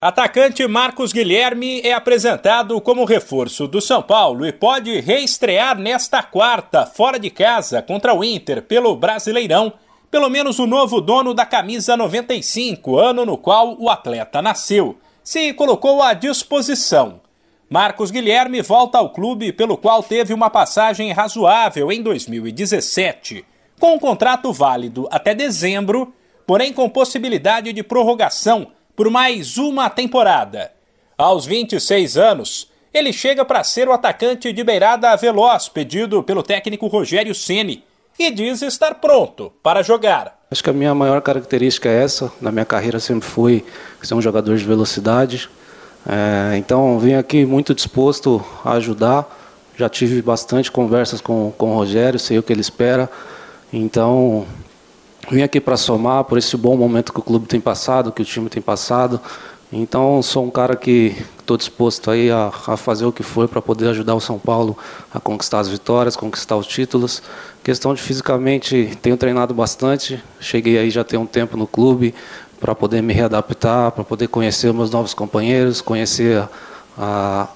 Atacante Marcos Guilherme é apresentado como reforço do São Paulo e pode reestrear nesta quarta, fora de casa, contra o Inter, pelo Brasileirão. Pelo menos o novo dono da camisa 95, ano no qual o atleta nasceu, se colocou à disposição. Marcos Guilherme volta ao clube pelo qual teve uma passagem razoável em 2017, com um contrato válido até dezembro, porém com possibilidade de prorrogação por mais uma temporada. Aos 26 anos, ele chega para ser o atacante de beirada veloz pedido pelo técnico Rogério Ceni e diz estar pronto para jogar. Acho que a minha maior característica é essa. Na minha carreira sempre fui ser um jogador de velocidade. É, então vim aqui muito disposto a ajudar. Já tive bastante conversas com, com o Rogério, sei o que ele espera. Então Vim aqui para somar por esse bom momento que o clube tem passado, que o time tem passado. Então, sou um cara que estou disposto aí a, a, fazer o que for para poder ajudar o São Paulo a conquistar as vitórias, conquistar os títulos. Questão de fisicamente, tenho treinado bastante. Cheguei aí já tem um tempo no clube para poder me readaptar, para poder conhecer meus novos companheiros, conhecer a,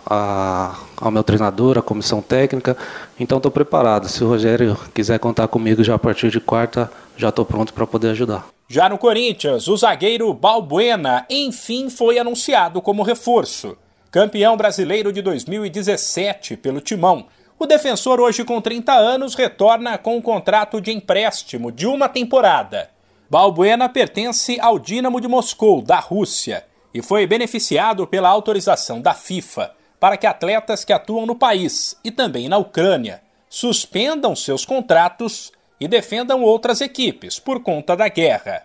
a, meu treinador, a comissão técnica. Então, estou preparado. Se o Rogério quiser contar comigo já a partir de quarta, já estou pronto para poder ajudar. Já no Corinthians, o zagueiro Balbuena enfim foi anunciado como reforço. Campeão brasileiro de 2017 pelo Timão. O defensor, hoje com 30 anos, retorna com um contrato de empréstimo de uma temporada. Balbuena pertence ao Dinamo de Moscou, da Rússia, e foi beneficiado pela autorização da FIFA para que atletas que atuam no país e também na Ucrânia suspendam seus contratos e defendam outras equipes por conta da guerra.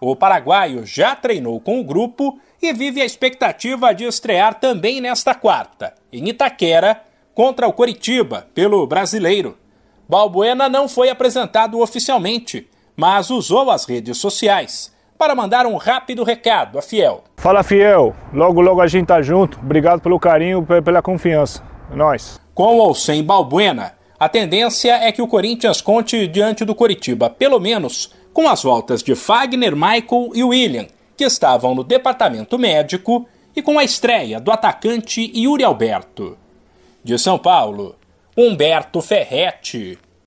O paraguaio já treinou com o grupo e vive a expectativa de estrear também nesta quarta, em Itaquera, contra o Coritiba, pelo brasileiro. Balbuena não foi apresentado oficialmente, mas usou as redes sociais para mandar um rápido recado a Fiel. Fala Fiel, logo logo a gente tá junto. Obrigado pelo carinho, pela confiança. É nós. Com ou sem Balbuena, a tendência é que o Corinthians conte diante do Coritiba, pelo menos com as voltas de Fagner, Michael e William, que estavam no departamento médico, e com a estreia do atacante Yuri Alberto. De São Paulo, Humberto Ferretti.